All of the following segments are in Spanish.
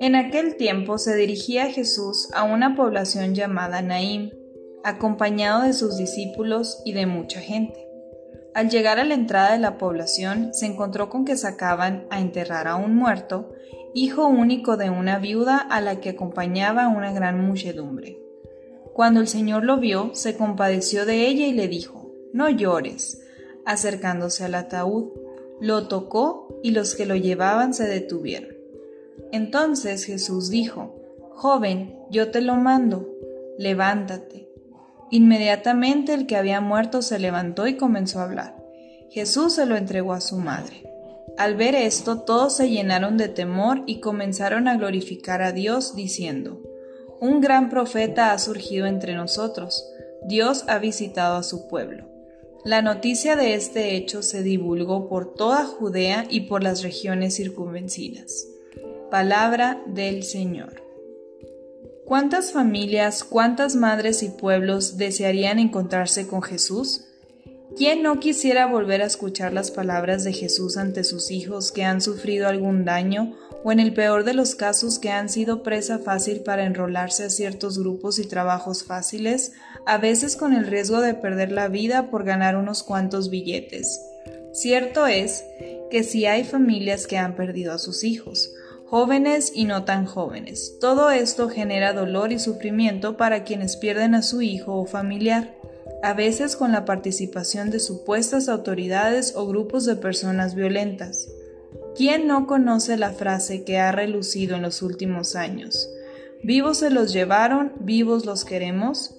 En aquel tiempo se dirigía Jesús a una población llamada Naim, acompañado de sus discípulos y de mucha gente. Al llegar a la entrada de la población, se encontró con que sacaban a enterrar a un muerto, hijo único de una viuda a la que acompañaba una gran muchedumbre. Cuando el Señor lo vio, se compadeció de ella y le dijo, No llores. Acercándose al ataúd, lo tocó y los que lo llevaban se detuvieron. Entonces Jesús dijo, Joven, yo te lo mando, levántate. Inmediatamente el que había muerto se levantó y comenzó a hablar. Jesús se lo entregó a su madre. Al ver esto, todos se llenaron de temor y comenzaron a glorificar a Dios, diciendo, Un gran profeta ha surgido entre nosotros, Dios ha visitado a su pueblo. La noticia de este hecho se divulgó por toda Judea y por las regiones circunvencinas. Palabra del Señor. ¿Cuántas familias, cuántas madres y pueblos desearían encontrarse con Jesús? ¿Quién no quisiera volver a escuchar las palabras de Jesús ante sus hijos que han sufrido algún daño o en el peor de los casos que han sido presa fácil para enrolarse a ciertos grupos y trabajos fáciles, a veces con el riesgo de perder la vida por ganar unos cuantos billetes? Cierto es que si hay familias que han perdido a sus hijos, jóvenes y no tan jóvenes. Todo esto genera dolor y sufrimiento para quienes pierden a su hijo o familiar, a veces con la participación de supuestas autoridades o grupos de personas violentas. ¿Quién no conoce la frase que ha relucido en los últimos años? Vivos se los llevaron, vivos los queremos.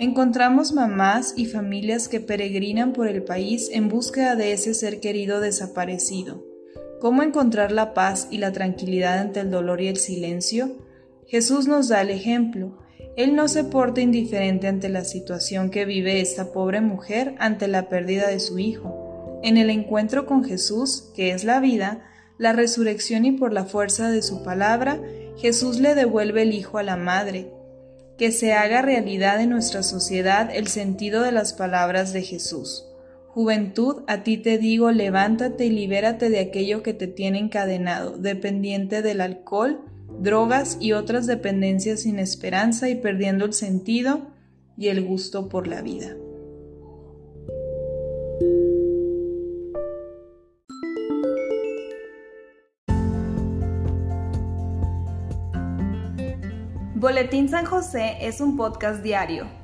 Encontramos mamás y familias que peregrinan por el país en búsqueda de ese ser querido desaparecido ¿Cómo encontrar la paz y la tranquilidad ante el dolor y el silencio? Jesús nos da el ejemplo. Él no se porta indiferente ante la situación que vive esta pobre mujer ante la pérdida de su hijo. En el encuentro con Jesús, que es la vida, la resurrección y por la fuerza de su palabra, Jesús le devuelve el hijo a la madre. Que se haga realidad en nuestra sociedad el sentido de las palabras de Jesús. Juventud, a ti te digo, levántate y libérate de aquello que te tiene encadenado, dependiente del alcohol, drogas y otras dependencias sin esperanza y perdiendo el sentido y el gusto por la vida. Boletín San José es un podcast diario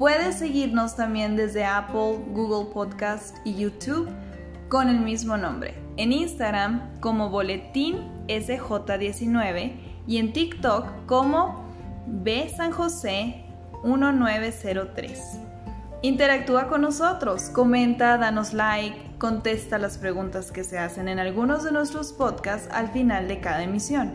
Puedes seguirnos también desde Apple, Google Podcast y YouTube con el mismo nombre. En Instagram como Boletín SJ19 y en TikTok como B San José 1903. Interactúa con nosotros, comenta, danos like, contesta las preguntas que se hacen en algunos de nuestros podcasts al final de cada emisión.